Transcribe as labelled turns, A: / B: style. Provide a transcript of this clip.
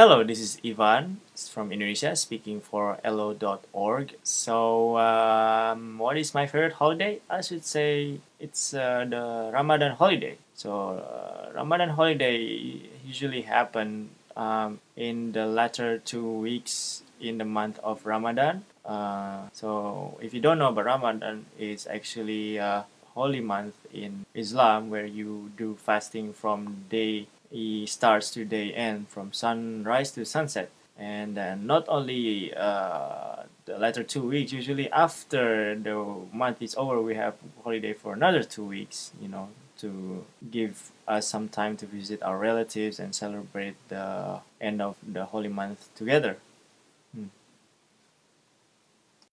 A: Hello, this is Ivan from Indonesia speaking for elllo.org. So, um, what is my favorite holiday? I should say it's uh, the Ramadan holiday. So, uh, Ramadan holiday usually happen um, in the latter two weeks in the month of Ramadan. Uh, so, if you don't know about Ramadan, it's actually a holy month in Islam where you do fasting from day starts to day end from sunrise to sunset. And then not only uh, the latter two weeks usually after the month is over we have holiday for another two weeks you know to give us some time to visit our relatives and celebrate the end of the holy month together